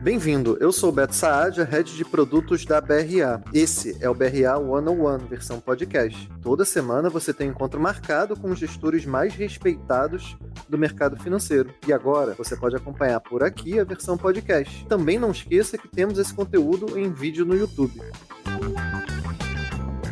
Bem-vindo, eu sou o Beto Saad, head de produtos da BRA. Esse é o BRA 101, versão podcast. Toda semana você tem encontro marcado com os gestores mais respeitados do mercado financeiro. E agora você pode acompanhar por aqui a versão podcast. Também não esqueça que temos esse conteúdo em vídeo no YouTube.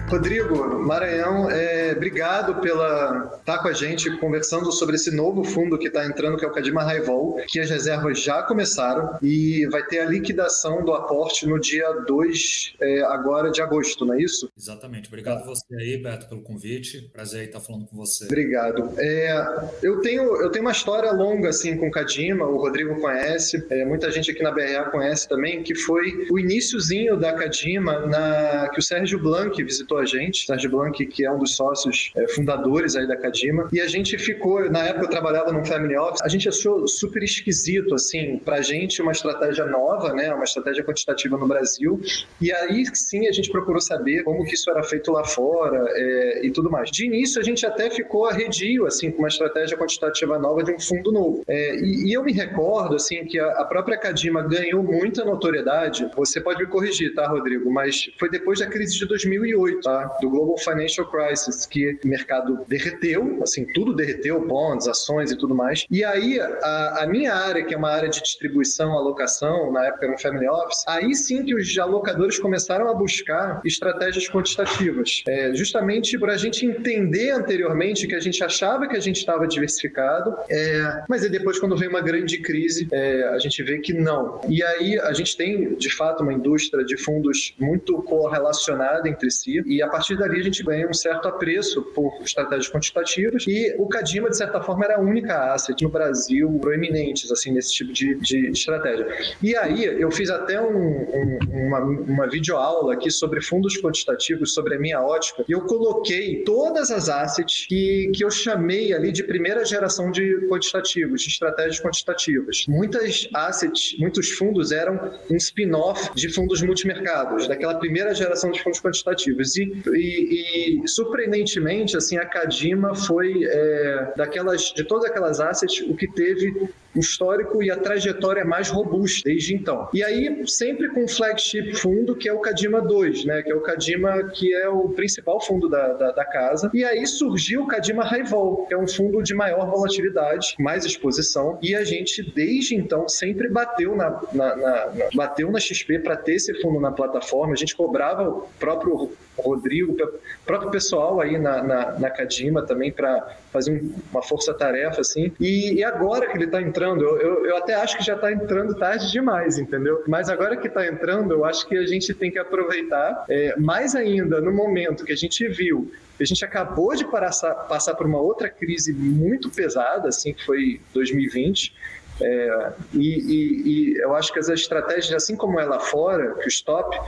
Rodrigo, Maranhão, é, obrigado pela estar tá com a gente conversando sobre esse novo fundo que está entrando, que é o Cadima Raivol, que as reservas já começaram e vai ter a liquidação do aporte no dia 2 é, agora de agosto, não é isso? Exatamente. Obrigado você aí, Beto, pelo convite. Prazer aí estar falando com você. Obrigado. É, eu, tenho, eu tenho uma história longa assim com o Cadima, o Rodrigo conhece, é, muita gente aqui na BRA conhece também, que foi o iníciozinho da Cadima na, que o Sérgio Blanc visitou a gente, Sérgio Blanc, que é um dos sócios é, fundadores aí da Cadima, e a gente ficou, na época eu trabalhava num family office, a gente achou super esquisito, assim, pra gente uma estratégia nova, né, uma estratégia quantitativa no Brasil, e aí sim a gente procurou saber como que isso era feito lá fora é, e tudo mais. De início a gente até ficou arredio, assim, com uma estratégia quantitativa nova de um fundo novo. É, e, e, eu me recordo, assim, que a, a própria Cadima ganhou muita notoriedade, você pode me corrigir, tá, Rodrigo, mas foi depois da crise de 2008, tá? do Global Financial Crisis, que o mercado derreteu, assim, tudo derreteu, bonds, ações e tudo mais. E aí, a, a minha área, que é uma área de distribuição, alocação, na época era um family office, aí sim que os alocadores começaram a buscar estratégias quantitativas, é, justamente para a gente entender anteriormente que a gente achava que a gente estava diversificado, é, mas aí depois, quando veio uma grande crise, é, a gente vê que não. E aí, a gente tem, de fato, uma indústria de fundos muito correlacionada entre si, e a a partir dali a gente ganha um certo apreço por estratégias quantitativas e o Cadima, de certa forma, era a única asset no Brasil proeminentes assim, nesse tipo de, de estratégia. E aí eu fiz até um, um, uma, uma videoaula aqui sobre fundos quantitativos, sobre a minha ótica, e eu coloquei todas as assets que, que eu chamei ali de primeira geração de quantitativos, de estratégias quantitativas. Muitas assets, muitos fundos eram um spin-off de fundos multimercados, daquela primeira geração de fundos quantitativos. E e, e, surpreendentemente, assim, a Kadima foi é, daquelas, de todas aquelas assets, o que teve o histórico e a trajetória mais robusta desde então. E aí, sempre com o flagship fundo, que é o Kadima 2, né? Que é o Kadima que é o principal fundo da, da, da casa. E aí surgiu o Kadima Highvol, que é um fundo de maior volatilidade, mais exposição. E a gente, desde então, sempre bateu na, na, na, na bateu na XP para ter esse fundo na plataforma. A gente cobrava o próprio Rodrigo, próprio pessoal aí na, na, na Cadima também para fazer uma força-tarefa, assim. E, e, agora que ele está entrando, eu, eu, eu, até acho que já está entrando tarde demais, entendeu? Mas agora que está entrando, eu acho que a gente tem que aproveitar, é, mais ainda no momento que a gente viu a gente acabou de passar, passar por uma outra crise muito pesada, assim, que foi 2020, é, e, e, e, eu acho que as estratégias, assim como é lá fora, que o stop,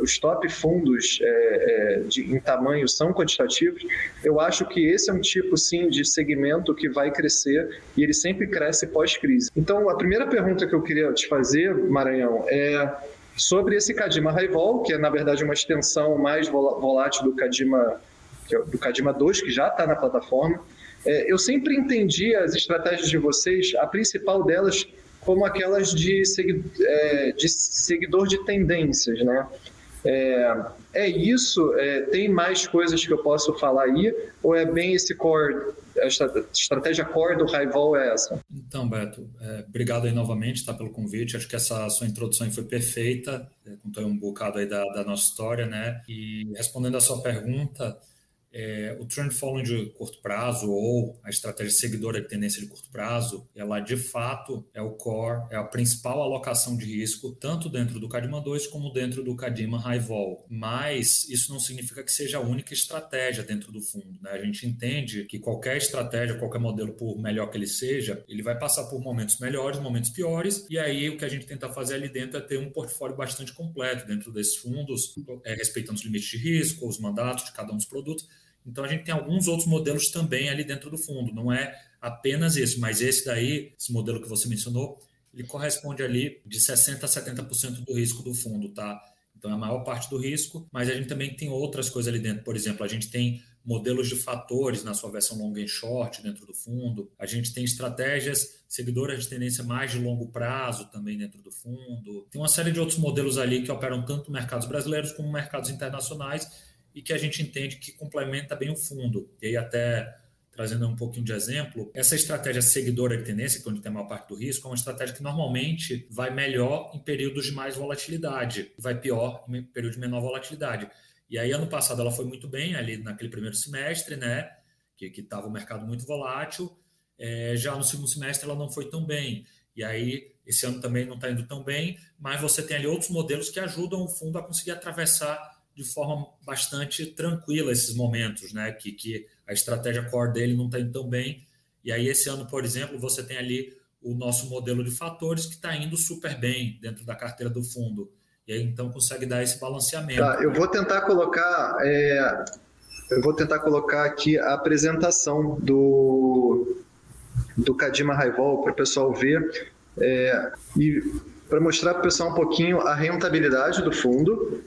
os top fundos é, é, de, em tamanho são quantitativos, eu acho que esse é um tipo, sim, de segmento que vai crescer e ele sempre cresce pós-crise. Então, a primeira pergunta que eu queria te fazer, Maranhão, é sobre esse Cadima Raivol, que é, na verdade, uma extensão mais volátil do Cadima, é do Cadima 2, que já está na plataforma. É, eu sempre entendi as estratégias de vocês, a principal delas como aquelas de, segui é, de seguidor de tendências, né? É, é isso? É, tem mais coisas que eu posso falar aí? Ou é bem esse core, estratégia core do Raivol é essa? Então, Beto, é, obrigado aí novamente tá, pelo convite. Acho que essa sua introdução foi perfeita, é, contou um bocado aí da, da nossa história, né? E respondendo a sua pergunta, é, o trend following de curto prazo ou a estratégia seguidora de tendência de curto prazo, ela de fato é o core, é a principal alocação de risco, tanto dentro do Cadima 2 como dentro do Cadima High Vol. Mas isso não significa que seja a única estratégia dentro do fundo. Né? A gente entende que qualquer estratégia, qualquer modelo, por melhor que ele seja, ele vai passar por momentos melhores, momentos piores, e aí o que a gente tenta fazer ali dentro é ter um portfólio bastante completo dentro desses fundos, é, respeitando os limites de risco, os mandatos de cada um dos produtos então a gente tem alguns outros modelos também ali dentro do fundo, não é apenas esse, mas esse daí, esse modelo que você mencionou, ele corresponde ali de 60% a 70% do risco do fundo, tá? Então é a maior parte do risco, mas a gente também tem outras coisas ali dentro. Por exemplo, a gente tem modelos de fatores na sua versão long e short dentro do fundo. A gente tem estratégias seguidoras de tendência mais de longo prazo também dentro do fundo. Tem uma série de outros modelos ali que operam tanto mercados brasileiros como mercados internacionais e que a gente entende que complementa bem o fundo. E aí até trazendo um pouquinho de exemplo, essa estratégia seguidora de tendência, que é onde tem a maior parte do risco, é uma estratégia que normalmente vai melhor em períodos de mais volatilidade, vai pior em período de menor volatilidade. E aí, ano passado, ela foi muito bem ali naquele primeiro semestre, né? Que estava o mercado muito volátil. É, já no segundo semestre, ela não foi tão bem. E aí, esse ano também não está indo tão bem, mas você tem ali outros modelos que ajudam o fundo a conseguir atravessar de forma bastante tranquila esses momentos, né? Que, que a estratégia core dele não está indo tão bem. E aí, esse ano, por exemplo, você tem ali o nosso modelo de fatores que está indo super bem dentro da carteira do fundo. E aí então consegue dar esse balanceamento. Tá, eu vou tentar colocar. É, eu vou tentar colocar aqui a apresentação do, do Kadima Raivol para o pessoal ver. É, e para mostrar para o pessoal um pouquinho a rentabilidade do fundo.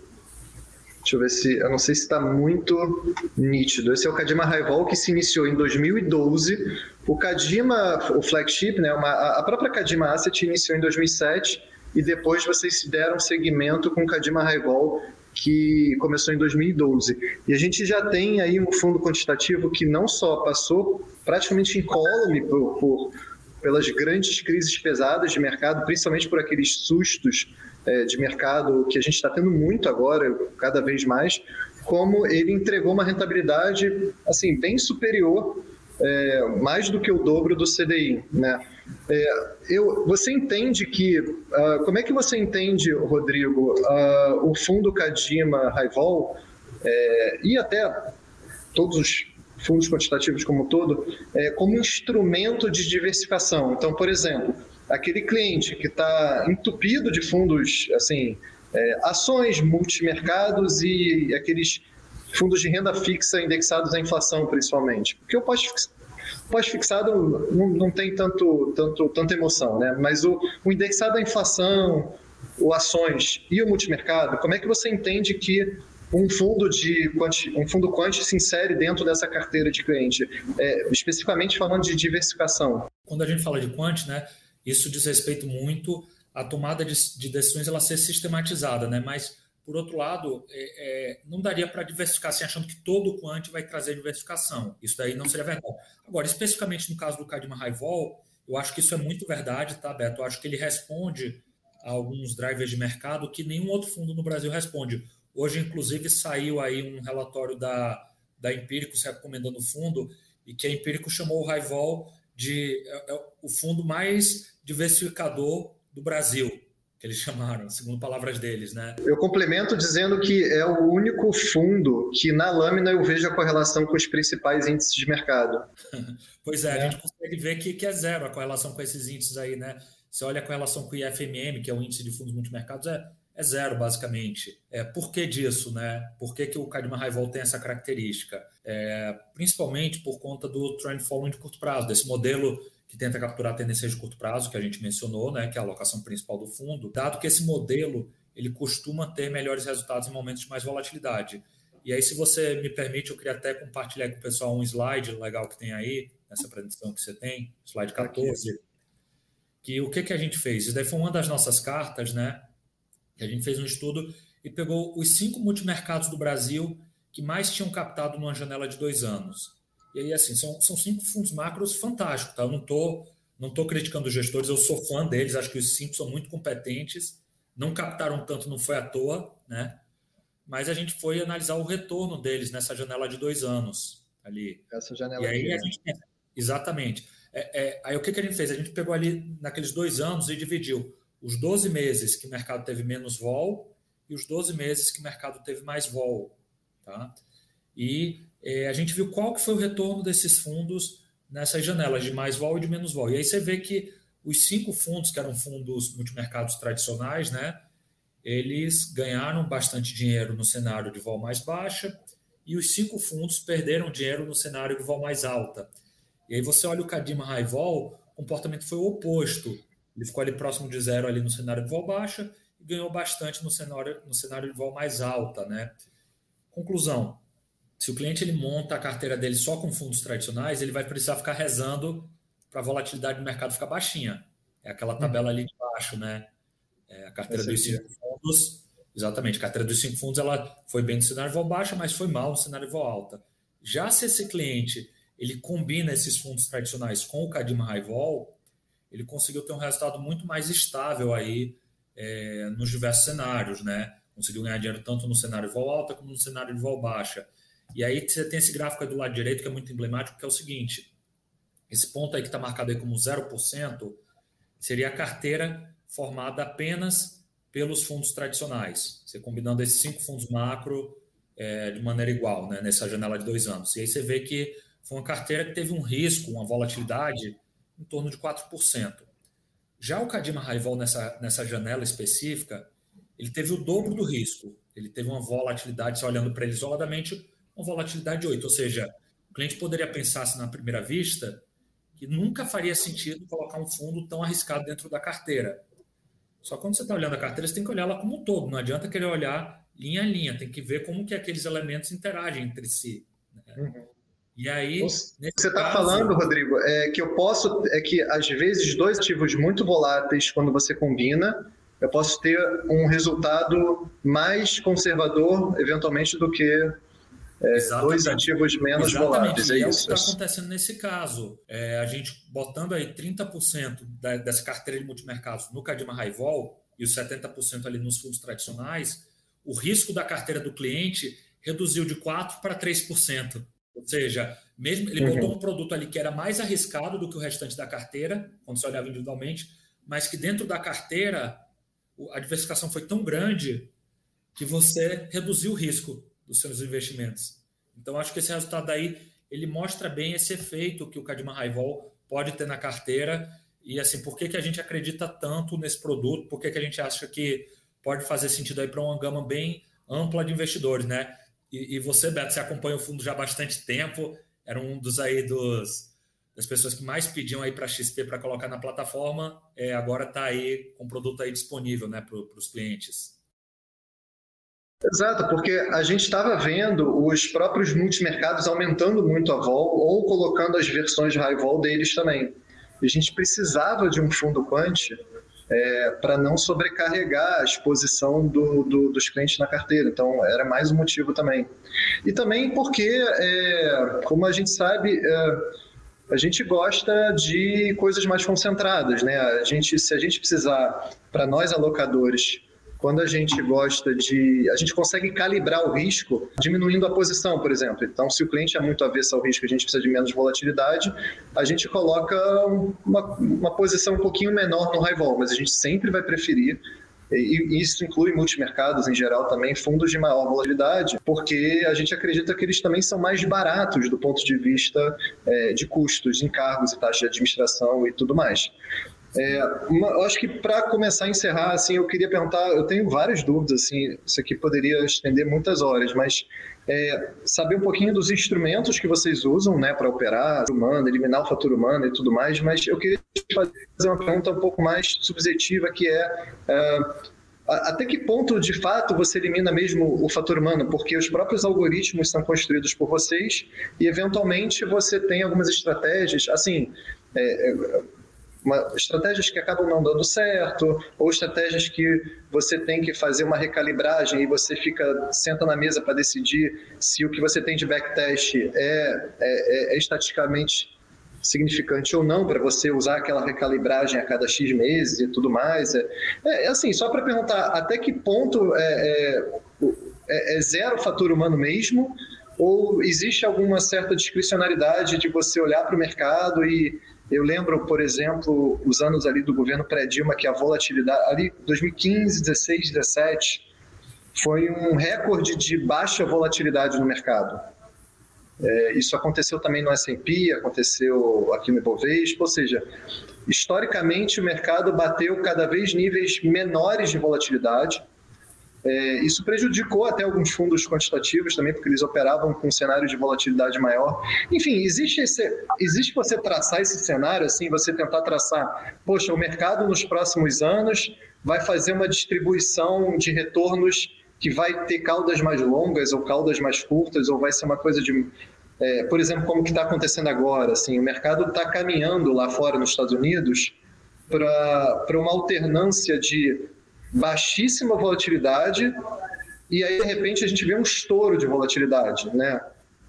Deixa eu ver se. Eu não sei se está muito nítido. Esse é o Kadima Raivol que se iniciou em 2012. O Kadima, o flagship, né, uma, a própria Kadima Asset iniciou em 2007 e depois vocês deram seguimento com o Kadima Raivol, que começou em 2012. E a gente já tem aí um fundo quantitativo que não só passou praticamente incólume por, por pelas grandes crises pesadas de mercado, principalmente por aqueles sustos é, de mercado que a gente está tendo muito agora, cada vez mais, como ele entregou uma rentabilidade assim bem superior, é, mais do que o dobro do CDI, né? É, eu, você entende que. Uh, como é que você entende, Rodrigo, uh, o fundo Cadima Raivol e até todos os fundos quantitativos como um todo, é, como instrumento de diversificação? Então, por exemplo, aquele cliente que está entupido de fundos, assim, é, ações, multimercados e aqueles fundos de renda fixa indexados à inflação, principalmente. Porque o pós pós-fixado não, não, tem tanto, tanto, tanta emoção, né? Mas o, o indexado à inflação, o ações e o multimercado, como é que você entende que um fundo de um fundo quant se insere dentro dessa carteira de cliente, é, especificamente falando de diversificação. Quando a gente fala de quant, né, isso diz respeito muito à tomada de, de decisões ela ser sistematizada, né, mas por outro lado, é, é, não daria para diversificar assim, achando que todo quant vai trazer diversificação. Isso daí não seria verdade. Agora, especificamente no caso do Cadima Raivol, eu acho que isso é muito verdade, tá, Beto? Eu acho que ele responde a alguns drivers de mercado que nenhum outro fundo no Brasil responde. Hoje, inclusive, saiu aí um relatório da, da Empíricos recomendando o fundo e que a Empírico chamou o Raivol de é, é, o fundo mais diversificador do Brasil que eles chamaram, segundo palavras deles, né? Eu complemento dizendo que é o único fundo que na lâmina eu vejo a correlação com os principais índices de mercado. pois é, é, a gente consegue ver que, que é zero a correlação com esses índices aí, né? Você olha a correlação com o IFMM, que é o índice de fundos multimercados, é, é zero, basicamente. É, por que disso, né? Por que, que o Cadman Raivol tem essa característica? É, principalmente por conta do trend following de curto prazo, desse modelo que tenta capturar tendências de curto prazo, que a gente mencionou, né, que é a alocação principal do fundo, dado que esse modelo ele costuma ter melhores resultados em momentos de mais volatilidade. E aí, se você me permite, eu queria até compartilhar com o pessoal um slide legal que tem aí, nessa apresentação que você tem, slide 14, que o que, que a gente fez? Isso daí foi uma das nossas cartas, né? A gente fez um estudo e pegou os cinco multimercados do Brasil que mais tinham captado numa janela de dois anos. E aí, assim, são, são cinco fundos macros fantásticos, tá? Eu não tô, não tô criticando os gestores, eu sou fã deles, acho que os cinco são muito competentes, não captaram tanto, não foi à toa, né? Mas a gente foi analisar o retorno deles nessa janela de dois anos ali. Essa janela e aí a gente, Exatamente. É, é, aí o que, que a gente fez? A gente pegou ali naqueles dois anos e dividiu os 12 meses que o mercado teve menos vol e os 12 meses que o mercado teve mais vol. Tá? E é, a gente viu qual que foi o retorno desses fundos nessas janelas de mais vol e de menos vol. E aí você vê que os cinco fundos, que eram fundos multimercados tradicionais, né, eles ganharam bastante dinheiro no cenário de vol mais baixa e os cinco fundos perderam dinheiro no cenário de vol mais alta. E aí você olha o Cadima High Vol, o comportamento foi o oposto. Ele ficou ali próximo de zero ali no cenário de vol baixa e ganhou bastante no cenário, no cenário de vol mais alta. Né? Conclusão, se o cliente ele monta a carteira dele só com fundos tradicionais, ele vai precisar ficar rezando para a volatilidade do mercado ficar baixinha. É aquela tabela ali de baixo, né? É a carteira dos cinco fundos, exatamente, a carteira dos cinco fundos ela foi bem no cenário de vol baixa, mas foi mal no cenário de vol alta. Já se esse cliente ele combina esses fundos tradicionais com o Cadima High Vol, ele conseguiu ter um resultado muito mais estável aí é, nos diversos cenários, né? Conseguiu ganhar dinheiro tanto no cenário de vol alta como no cenário de vol baixa. E aí você tem esse gráfico aí do lado direito que é muito emblemático, que é o seguinte: esse ponto aí que está marcado aí como 0% seria a carteira formada apenas pelos fundos tradicionais. Você combinando esses cinco fundos macro é, de maneira igual, né, nessa janela de dois anos. E aí você vê que foi uma carteira que teve um risco, uma volatilidade em torno de 4%. Já o Cadima Raivol, nessa, nessa janela específica, ele teve o dobro do risco. Ele teve uma volatilidade, só olhando para ele isoladamente, uma volatilidade de 8. Ou seja, o cliente poderia pensar assim, na primeira vista que nunca faria sentido colocar um fundo tão arriscado dentro da carteira. Só quando você está olhando a carteira, você tem que olhar ela como um todo. Não adianta querer olhar linha a linha. Tem que ver como que aqueles elementos interagem entre si. Né? Uhum. E aí, você está caso... falando, Rodrigo, é que eu posso, é que às vezes dois ativos muito voláteis, quando você combina, eu posso ter um resultado mais conservador, eventualmente, do que é, dois ativos menos Exatamente. voláteis. É, é isso. o que está acontecendo nesse caso. É, a gente botando aí 30% da, dessa carteira de multimercados no Cadima Raivol e os 70% ali nos fundos tradicionais, o risco da carteira do cliente reduziu de 4% para 3%. Ou seja, mesmo ele uhum. botou um produto ali que era mais arriscado do que o restante da carteira, quando você olhava individualmente, mas que dentro da carteira a diversificação foi tão grande que você reduziu o risco dos seus investimentos. Então, acho que esse resultado aí ele mostra bem esse efeito que o Cadima Raivol pode ter na carteira e assim por que, que a gente acredita tanto nesse produto, por que, que a gente acha que pode fazer sentido aí para uma gama bem ampla de investidores, né? E, e, você, Beto, você acompanha o fundo já há bastante tempo, era um dos aí dos das pessoas que mais pediam aí para XP para colocar na plataforma, é, agora está aí com o produto aí disponível, né, para os clientes. Exato, porque a gente estava vendo os próprios multimercados aumentando muito a vol ou colocando as versões de high vol deles também. A gente precisava de um fundo quant é, para não sobrecarregar a exposição do, do, dos clientes na carteira. Então, era mais um motivo também. E também porque, é, como a gente sabe, é, a gente gosta de coisas mais concentradas. Né? A gente, se a gente precisar, para nós alocadores, quando a gente gosta de. A gente consegue calibrar o risco diminuindo a posição, por exemplo. Então, se o cliente é muito avesso ao risco, a gente precisa de menos volatilidade, a gente coloca uma, uma posição um pouquinho menor no high vol, mas a gente sempre vai preferir e isso inclui multimercados em geral também, fundos de maior volatilidade, porque a gente acredita que eles também são mais baratos do ponto de vista é, de custos, encargos e taxa de administração e tudo mais. É, uma, eu acho que para começar a encerrar, assim, eu queria perguntar, eu tenho várias dúvidas, assim, isso aqui poderia estender muitas horas, mas é, saber um pouquinho dos instrumentos que vocês usam, né, para operar, humano, eliminar o fator humano e tudo mais, mas eu queria fazer uma pergunta um pouco mais subjetiva, que é, é até que ponto, de fato, você elimina mesmo o fator humano? Porque os próprios algoritmos são construídos por vocês e, eventualmente, você tem algumas estratégias. Assim, é, é uma, estratégias que acabam não dando certo, ou estratégias que você tem que fazer uma recalibragem e você fica senta na mesa para decidir se o que você tem de backtest é, é, é, é significante ou não para você usar aquela recalibragem a cada X meses e tudo mais. É, é, é assim, só para perguntar até que ponto é, é, é, zero fator humano mesmo, ou existe alguma certa discricionariedade de você olhar para o mercado e eu lembro, por exemplo, os anos ali do governo pré-Dilma, que a volatilidade, ali 2015, 16, 17, foi um recorde de baixa volatilidade no mercado. É, isso aconteceu também no S&P, aconteceu aqui no Ibovespa, ou seja, historicamente o mercado bateu cada vez níveis menores de volatilidade, é, isso prejudicou até alguns fundos quantitativos também, porque eles operavam com um cenário de volatilidade maior. Enfim, existe, esse, existe você traçar esse cenário, assim, você tentar traçar, poxa, o mercado nos próximos anos vai fazer uma distribuição de retornos que vai ter caudas mais longas ou caudas mais curtas, ou vai ser uma coisa de. É, por exemplo, como que está acontecendo agora? Assim, o mercado está caminhando lá fora nos Estados Unidos para uma alternância de baixíssima volatilidade e aí, de repente, a gente vê um estouro de volatilidade, né?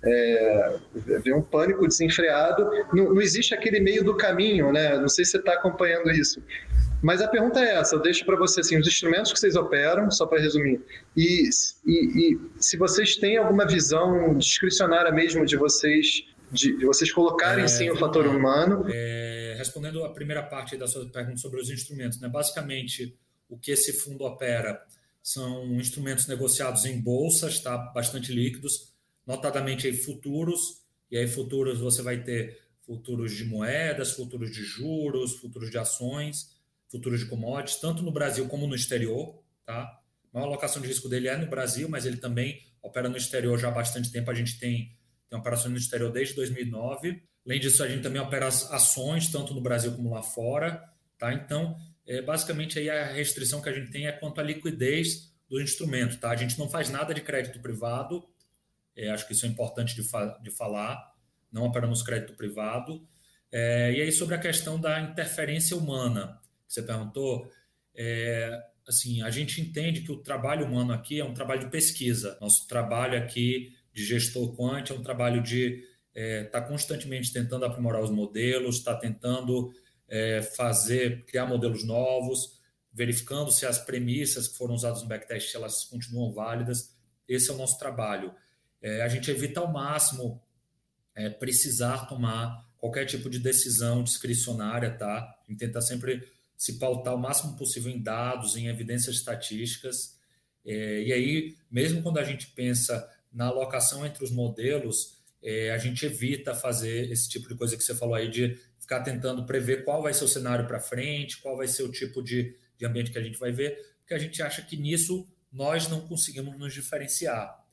É, vê um pânico desenfreado. Não, não existe aquele meio do caminho, né? Não sei se você está acompanhando isso. Mas a pergunta é essa, eu deixo para você assim, os instrumentos que vocês operam, só para resumir, e, e, e, se vocês têm alguma visão discricionária mesmo de vocês, de, de vocês colocarem é, sim o fator humano. É, respondendo a primeira parte da sua pergunta sobre os instrumentos, né? basicamente o que esse fundo opera são instrumentos negociados em bolsas, tá? bastante líquidos, notadamente aí futuros, e aí futuros você vai ter futuros de moedas, futuros de juros, futuros de ações, futuros de commodities, tanto no Brasil como no exterior. Tá? A maior alocação de risco dele é no Brasil, mas ele também opera no exterior já há bastante tempo. A gente tem, tem operações no exterior desde 2009. Além disso, a gente também opera ações, tanto no Brasil como lá fora. Tá? Então, é, basicamente aí a restrição que a gente tem é quanto à liquidez do instrumento. Tá? A gente não faz nada de crédito privado, é, acho que isso é importante de, fa de falar, não operamos crédito privado. É, e aí sobre a questão da interferência humana, que você perguntou, é, assim, a gente entende que o trabalho humano aqui é um trabalho de pesquisa. Nosso trabalho aqui de gestor quant é um trabalho de estar é, tá constantemente tentando aprimorar os modelos, está tentando é, fazer, criar modelos novos, verificando se as premissas que foram usadas no backtest elas continuam válidas. Esse é o nosso trabalho. É, a gente evita ao máximo é, precisar tomar qualquer tipo de decisão discricionária, tá? A gente tenta sempre se pautar o máximo possível em dados, em evidências estatísticas. É, e aí, mesmo quando a gente pensa na alocação entre os modelos, é, a gente evita fazer esse tipo de coisa que você falou aí de ficar tentando prever qual vai ser o cenário para frente, qual vai ser o tipo de, de ambiente que a gente vai ver, porque a gente acha que nisso nós não conseguimos nos diferenciar.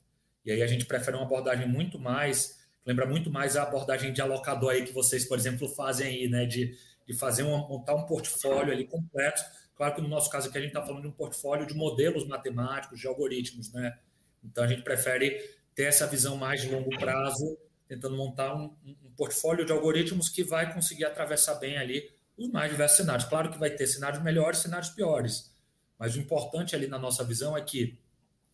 E aí a gente prefere uma abordagem muito mais, lembra muito mais a abordagem de alocador aí que vocês, por exemplo, fazem aí, né? De, de fazer um, montar um portfólio ali completo. Claro que no nosso caso aqui a gente está falando de um portfólio de modelos matemáticos, de algoritmos, né? Então a gente prefere ter essa visão mais de longo prazo tentando montar um, um, portfólio de algoritmos que vai conseguir atravessar bem ali os mais diversos cenários. Claro que vai ter cenários melhores e cenários piores, mas o importante ali na nossa visão é que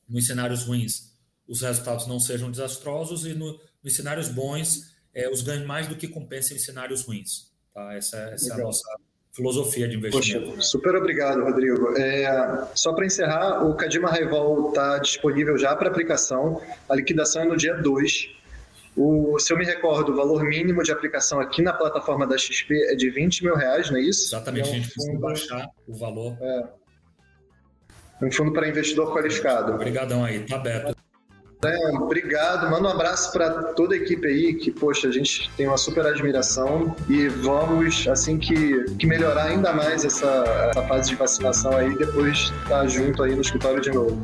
nos cenários ruins os resultados não sejam desastrosos e no, nos cenários bons é, os ganhos mais do que compensem em cenários ruins. Tá? Essa, essa é a nossa filosofia de investimento. Poxa, né? Super obrigado, Rodrigo. É, só para encerrar, o Cadima Raivol está disponível já para aplicação. A liquidação é no dia 2 o, se eu me recordo, o valor mínimo de aplicação aqui na plataforma da XP é de 20 mil reais, não é isso? Exatamente, é um a gente fundo, baixar o valor. É, um fundo para investidor qualificado. Obrigadão aí, tá aberto. É, obrigado, manda um abraço para toda a equipe aí, que, poxa, a gente tem uma super admiração e vamos, assim que, que melhorar ainda mais essa, essa fase de vacinação aí, depois estar tá junto aí no escritório de novo.